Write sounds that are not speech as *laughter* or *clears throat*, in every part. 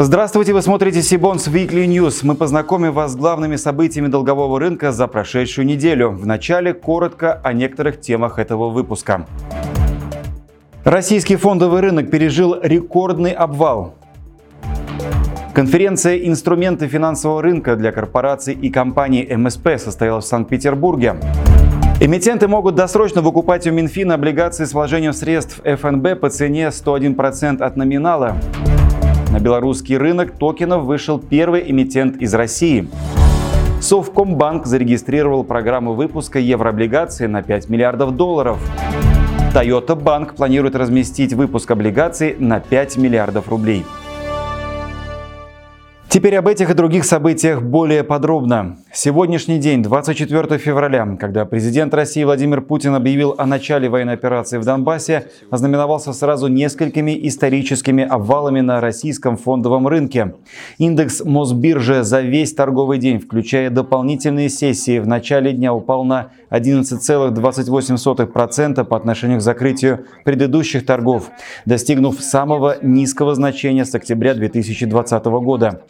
Здравствуйте, вы смотрите Сибонс Weekly News. Мы познакомим вас с главными событиями долгового рынка за прошедшую неделю. Вначале коротко о некоторых темах этого выпуска. Российский фондовый рынок пережил рекордный обвал. Конференция «Инструменты финансового рынка для корпораций и компаний МСП» состоялась в Санкт-Петербурге. Эмитенты могут досрочно выкупать у Минфина облигации с вложением средств ФНБ по цене 101% от номинала. На белорусский рынок токенов вышел первый эмитент из России. Совкомбанк зарегистрировал программу выпуска еврооблигаций на 5 миллиардов долларов. Toyota Bank планирует разместить выпуск облигаций на 5 миллиардов рублей. Теперь об этих и других событиях более подробно. Сегодняшний день, 24 февраля, когда президент России Владимир Путин объявил о начале военной операции в Донбассе, ознаменовался сразу несколькими историческими обвалами на российском фондовом рынке. Индекс Мосбиржи за весь торговый день, включая дополнительные сессии, в начале дня упал на 11,28% по отношению к закрытию предыдущих торгов, достигнув самого низкого значения с октября 2020 года.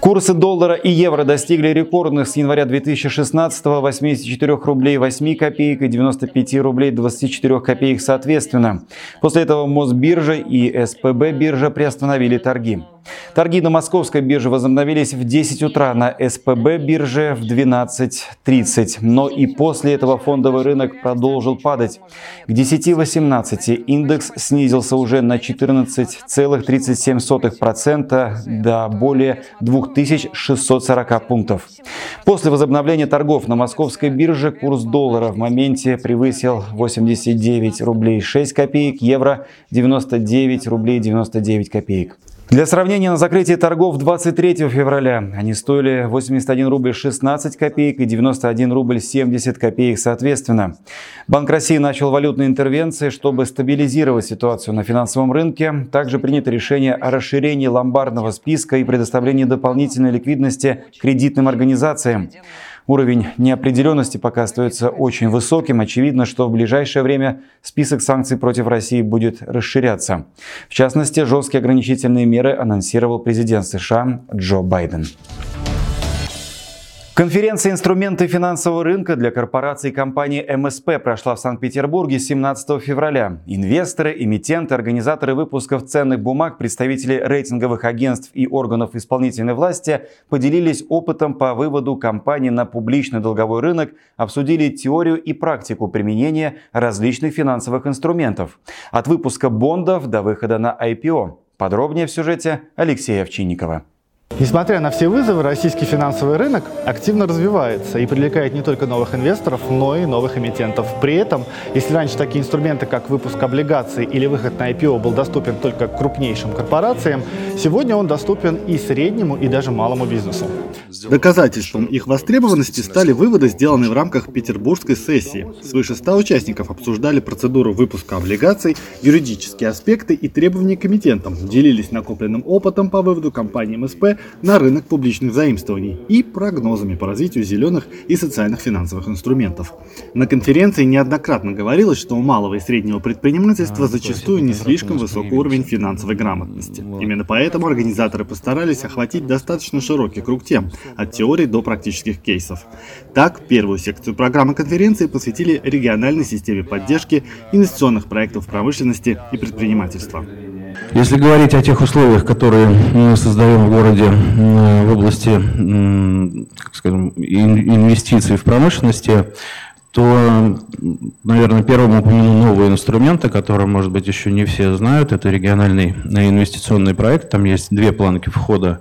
Курсы доллара и евро достигли рекордных с января 2016 84 рублей 8 копеек и 95 рублей 24 копеек соответственно. После этого Мосбиржа и СПБ биржа приостановили торги. Торги на московской бирже возобновились в 10 утра, на СПБ бирже в 12.30. Но и после этого фондовый рынок продолжил падать. К 10.18 индекс снизился уже на 14,37% до более 2640 пунктов. После возобновления торгов на московской бирже курс доллара в моменте превысил 89 рублей 6 копеек, евро 99 рублей 99 копеек. Для сравнения, на закрытии торгов 23 февраля они стоили 81 рубль 16 копеек и 91 рубль 70 копеек соответственно. Банк России начал валютные интервенции, чтобы стабилизировать ситуацию на финансовом рынке. Также принято решение о расширении ломбардного списка и предоставлении дополнительной ликвидности кредитным организациям. Уровень неопределенности пока остается очень высоким. Очевидно, что в ближайшее время список санкций против России будет расширяться. В частности, жесткие ограничительные меры анонсировал президент США Джо Байден. Конференция «Инструменты финансового рынка» для корпораций и компании МСП прошла в Санкт-Петербурге 17 февраля. Инвесторы, эмитенты, организаторы выпусков ценных бумаг, представители рейтинговых агентств и органов исполнительной власти поделились опытом по выводу компаний на публичный долговой рынок, обсудили теорию и практику применения различных финансовых инструментов. От выпуска бондов до выхода на IPO. Подробнее в сюжете Алексея Овчинникова. Несмотря на все вызовы, российский финансовый рынок активно развивается и привлекает не только новых инвесторов, но и новых эмитентов. При этом, если раньше такие инструменты, как выпуск облигаций или выход на IPO был доступен только крупнейшим корпорациям, сегодня он доступен и среднему, и даже малому бизнесу. Доказательством их востребованности стали выводы, сделанные в рамках петербургской сессии. Свыше 100 участников обсуждали процедуру выпуска облигаций, юридические аспекты и требования к эмитентам, делились накопленным опытом по выводу компании МСП на рынок публичных заимствований и прогнозами по развитию зеленых и социальных финансовых инструментов. На конференции неоднократно говорилось, что у малого и среднего предпринимательства зачастую не слишком высокий уровень финансовой грамотности. Именно поэтому организаторы постарались охватить достаточно широкий круг тем, от теорий до практических кейсов. Так, первую секцию программы конференции посвятили региональной системе поддержки инвестиционных проектов промышленности и предпринимательства. Если говорить о тех условиях, которые мы создаем в городе в области, скажем, инвестиций в промышленности, то, наверное, первым упомяну новый инструмент, о котором, может быть, еще не все знают. Это региональный инвестиционный проект. Там есть две планки входа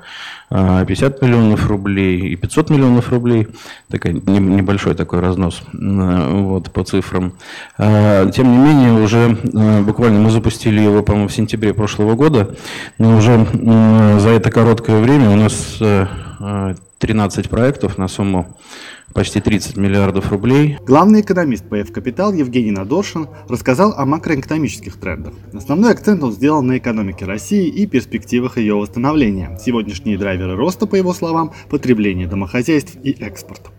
50 а, миллионов рублей и 500 миллионов рублей. Такой небольшой такой разнос вот, по цифрам. А, тем не менее, уже а, буквально мы запустили его, по-моему, в сентябре прошлого года, но уже за это короткое время у нас 13 проектов на сумму почти 30 миллиардов рублей. Главный экономист ПФ «Капитал» Евгений Надоршин рассказал о макроэкономических трендах. Основной акцент он сделал на экономике России и перспективах ее восстановления. Сегодняшние драйверы роста, по его словам, потребление домохозяйств и экспорт.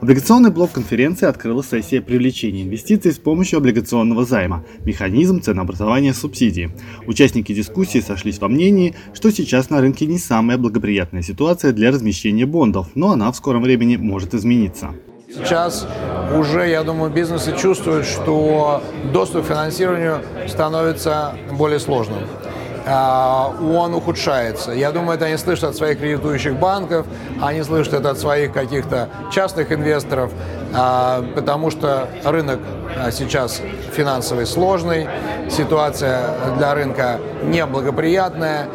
Облигационный блок конференции открыла сессия привлечения инвестиций с помощью облигационного займа, механизм ценообразования субсидии. Участники дискуссии сошлись во мнении, что сейчас на рынке не самая благоприятная ситуация для размещения бондов, но она в скором времени может измениться. Сейчас уже, я думаю, бизнесы чувствуют, что доступ к финансированию становится более сложным. А, он ухудшается. Я думаю, это они слышат от своих кредитующих банков, они слышат это от своих каких-то частных инвесторов, а, потому что рынок а, сейчас финансовый сложный, ситуация для рынка неблагоприятная,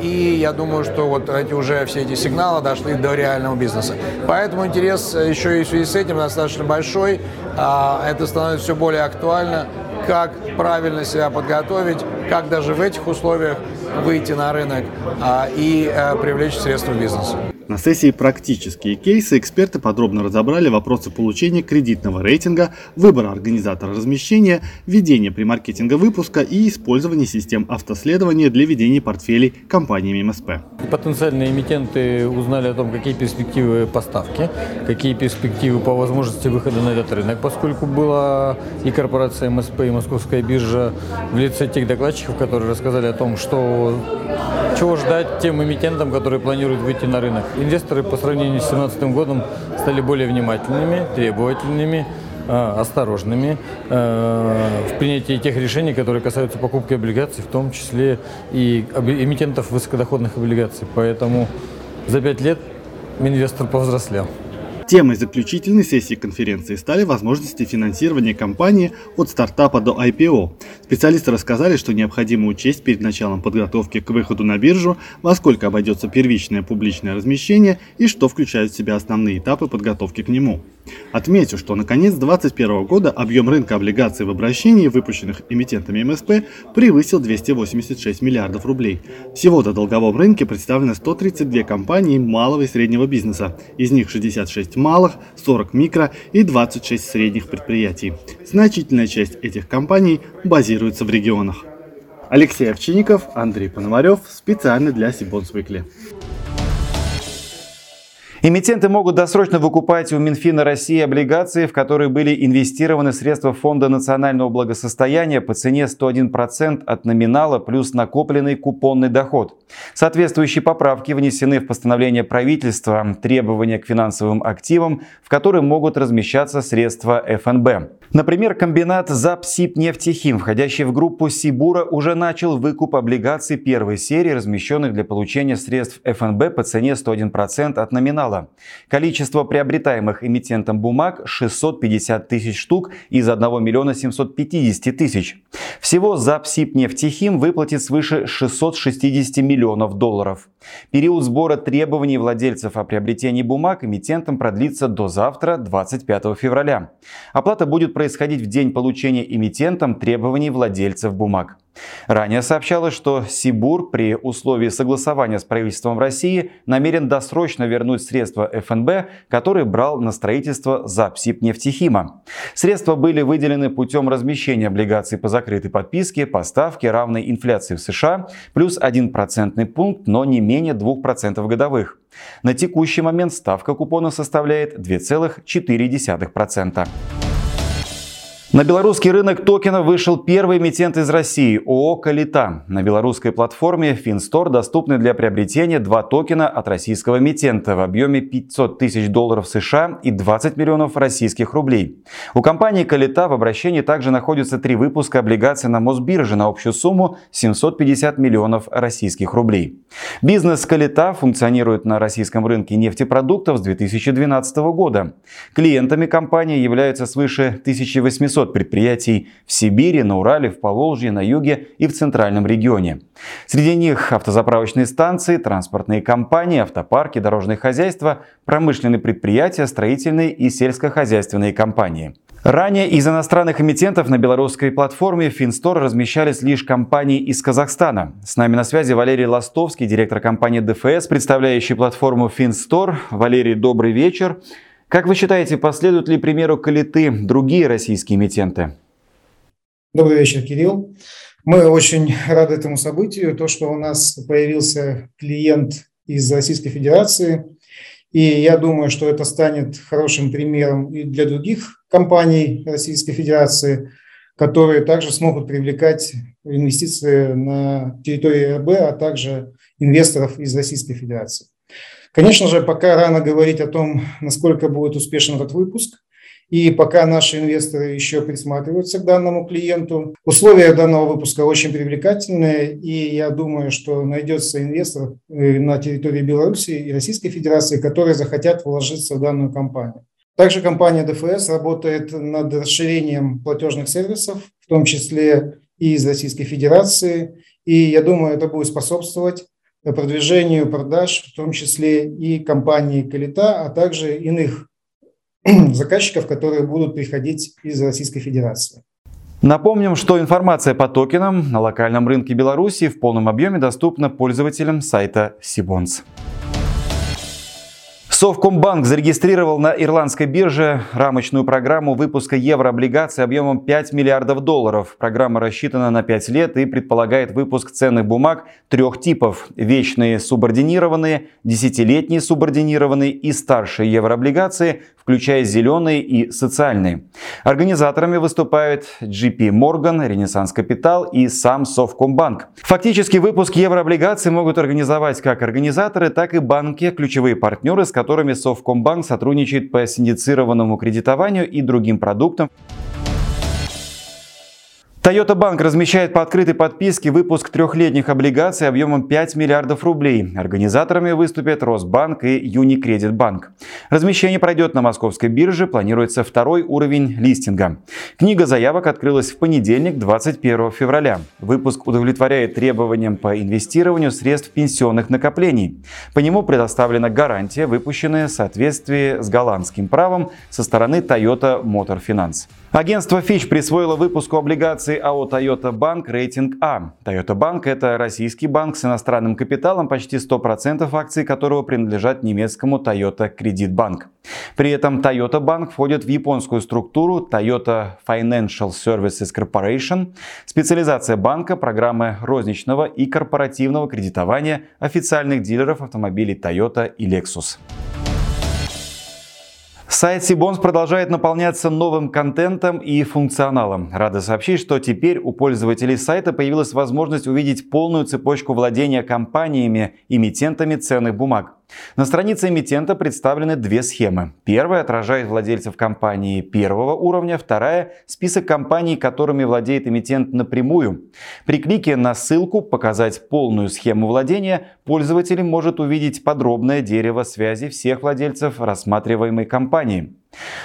и я думаю, что вот эти уже все эти сигналы дошли до реального бизнеса. Поэтому интерес еще и в связи с этим достаточно большой, это становится все более актуально как правильно себя подготовить, как даже в этих условиях выйти на рынок а, и а, привлечь средства бизнеса. На сессии «Практические кейсы» эксперты подробно разобрали вопросы получения кредитного рейтинга, выбора организатора размещения, ведения премаркетинга выпуска и использования систем автоследования для ведения портфелей компаниями МСП. Потенциальные эмитенты узнали о том, какие перспективы поставки, какие перспективы по возможности выхода на этот рынок, поскольку была и корпорация МСП, и Московская биржа в лице тех докладчиков, которые рассказали о том, что чего ждать тем эмитентам, которые планируют выйти на рынок. Инвесторы по сравнению с 2017 годом стали более внимательными, требовательными, а, осторожными а, в принятии тех решений, которые касаются покупки облигаций, в том числе и эмитентов высокодоходных облигаций. Поэтому за пять лет инвестор повзрослел. Темой заключительной сессии конференции стали возможности финансирования компании от стартапа до IPO. Специалисты рассказали, что необходимо учесть перед началом подготовки к выходу на биржу, во сколько обойдется первичное публичное размещение и что включают в себя основные этапы подготовки к нему. Отмечу, что на конец 2021 года объем рынка облигаций в обращении, выпущенных эмитентами МСП, превысил 286 миллиардов рублей. Всего на долговом рынке представлены 132 компании малого и среднего бизнеса, из них 66 малых, 40 микро и 26 средних предприятий. Значительная часть этих компаний базируется в регионах. Алексей Овчинников, Андрей Пономарев, специально для Сибонс Weekly. Эмитенты могут досрочно выкупать у Минфина России облигации, в которые были инвестированы средства Фонда национального благосостояния по цене 101% от номинала плюс накопленный купонный доход. Соответствующие поправки внесены в постановление правительства требования к финансовым активам, в которые могут размещаться средства ФНБ. Например, комбинат Запсибнефтехим, входящий в группу Сибура, уже начал выкуп облигаций первой серии, размещенных для получения средств ФНБ по цене 101% от номинала. Количество приобретаемых эмитентом бумаг 650 тысяч штук из 1 миллиона 750 тысяч. Всего Запсибнефтехим выплатит свыше 660 миллионов долларов. Период сбора требований владельцев о приобретении бумаг эмитентам продлится до завтра, 25 февраля. Оплата будет происходить в день получения эмитентом требований владельцев бумаг. Ранее сообщалось, что Сибур при условии согласования с правительством России намерен досрочно вернуть средства ФНБ, которые брал на строительство Запсибнефтехима. Средства были выделены путем размещения облигаций по закрытой подписке по ставке, равной инфляции в США, плюс 1% пункт, но не менее 2% годовых. На текущий момент ставка купона составляет 2,4%. На белорусский рынок токена вышел первый эмитент из России – ООО «Калита». На белорусской платформе FinStore доступны для приобретения два токена от российского эмитента в объеме 500 тысяч долларов США и 20 миллионов российских рублей. У компании «Калита» в обращении также находятся три выпуска облигаций на Мосбирже на общую сумму 750 миллионов российских рублей. Бизнес «Калита» функционирует на российском рынке нефтепродуктов с 2012 года. Клиентами компании являются свыше 1800 500 предприятий в Сибири, на Урале, в Поволжье, на юге и в центральном регионе. Среди них автозаправочные станции, транспортные компании, автопарки, дорожные хозяйства, промышленные предприятия, строительные и сельскохозяйственные компании. Ранее из иностранных эмитентов на белорусской платформе Finstore размещались лишь компании из Казахстана. С нами на связи Валерий Ластовский, директор компании ДФС, представляющий платформу Finstore. Валерий, добрый вечер. Как вы считаете, последуют ли примеру Калиты другие российские эмитенты? Добрый вечер, Кирилл. Мы очень рады этому событию. То, что у нас появился клиент из Российской Федерации. И я думаю, что это станет хорошим примером и для других компаний Российской Федерации, которые также смогут привлекать инвестиции на территории РБ, а также инвесторов из Российской Федерации. Конечно же, пока рано говорить о том, насколько будет успешен этот выпуск. И пока наши инвесторы еще присматриваются к данному клиенту, условия данного выпуска очень привлекательные, и я думаю, что найдется инвестор э, на территории Беларуси и Российской Федерации, которые захотят вложиться в данную компанию. Также компания ДФС работает над расширением платежных сервисов, в том числе и из Российской Федерации, и я думаю, это будет способствовать продвижению продаж, в том числе и компании Калита, а также иных *clears throat* заказчиков, которые будут приходить из Российской Федерации. Напомним, что информация по токенам на локальном рынке Беларуси в полном объеме доступна пользователям сайта Сибонс. Совкомбанк зарегистрировал на ирландской бирже рамочную программу выпуска еврооблигаций объемом 5 миллиардов долларов. Программа рассчитана на 5 лет и предполагает выпуск ценных бумаг трех типов. Вечные субординированные, десятилетние субординированные и старшие еврооблигации, включая зеленые и социальные. Организаторами выступают JP Morgan, Ренессанс Капитал и сам Совкомбанк. Фактически выпуск еврооблигаций могут организовать как организаторы, так и банки, ключевые партнеры, с которыми Совкомбанк сотрудничает по синдицированному кредитованию и другим продуктам. Toyota Bank размещает по открытой подписке выпуск трехлетних облигаций объемом 5 миллиардов рублей. Организаторами выступят Росбанк и Unicredit Банк. Размещение пройдет на московской бирже, планируется второй уровень листинга. Книга заявок открылась в понедельник, 21 февраля. Выпуск удовлетворяет требованиям по инвестированию средств пенсионных накоплений. По нему предоставлена гарантия, выпущенная в соответствии с голландским правом со стороны Toyota Motor Finance. Агентство Fitch присвоило выпуску облигаций АО Toyota Bank рейтинг А. Toyota Bank – это российский банк с иностранным капиталом, почти 100% акций которого принадлежат немецкому Toyota Credit Bank. При этом Toyota Bank входит в японскую структуру Toyota Financial Services Corporation. Специализация банка – программы розничного и корпоративного кредитования официальных дилеров автомобилей Toyota и Lexus. Сайт Сибонс продолжает наполняться новым контентом и функционалом. Рада сообщить, что теперь у пользователей сайта появилась возможность увидеть полную цепочку владения компаниями, эмитентами ценных бумаг. На странице эмитента представлены две схемы. Первая отражает владельцев компании первого уровня, вторая – список компаний, которыми владеет эмитент напрямую. При клике на ссылку «Показать полную схему владения» пользователь может увидеть подробное дерево связи всех владельцев рассматриваемой компании.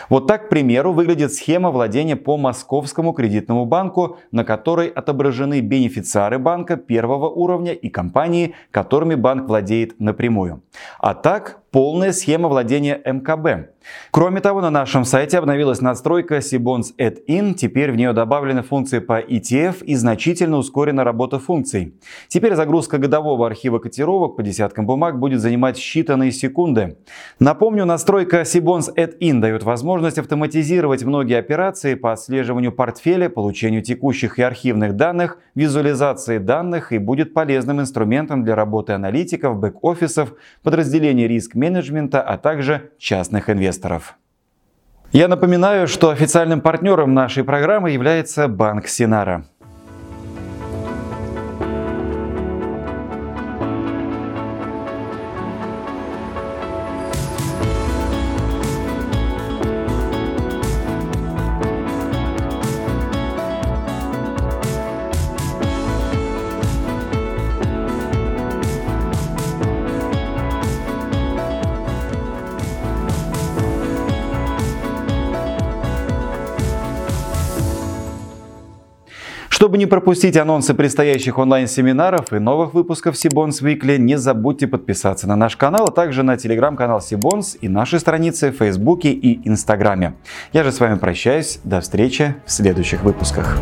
Вот так, к примеру, выглядит схема владения по Московскому кредитному банку, на которой отображены бенефициары банка первого уровня и компании, которыми банк владеет напрямую. А так, полная схема владения МКБ. Кроме того, на нашем сайте обновилась надстройка Sibons Add-in. Теперь в нее добавлены функции по ETF и значительно ускорена работа функций. Теперь загрузка годового архива котировок по десяткам бумаг будет занимать считанные секунды. Напомню, настройка Sibons Add-in дает возможность автоматизировать многие операции по отслеживанию портфеля, получению текущих и архивных данных, визуализации данных и будет полезным инструментом для работы аналитиков, бэк-офисов, подразделений риск-менеджмента, а также частных инвесторов. Я напоминаю, что официальным партнером нашей программы является Банк Синара. Чтобы не пропустить анонсы предстоящих онлайн-семинаров и новых выпусков Сибонс Weekly, не забудьте подписаться на наш канал, а также на телеграм-канал Сибонс и наши страницы в Фейсбуке и Инстаграме. Я же с вами прощаюсь. До встречи в следующих выпусках.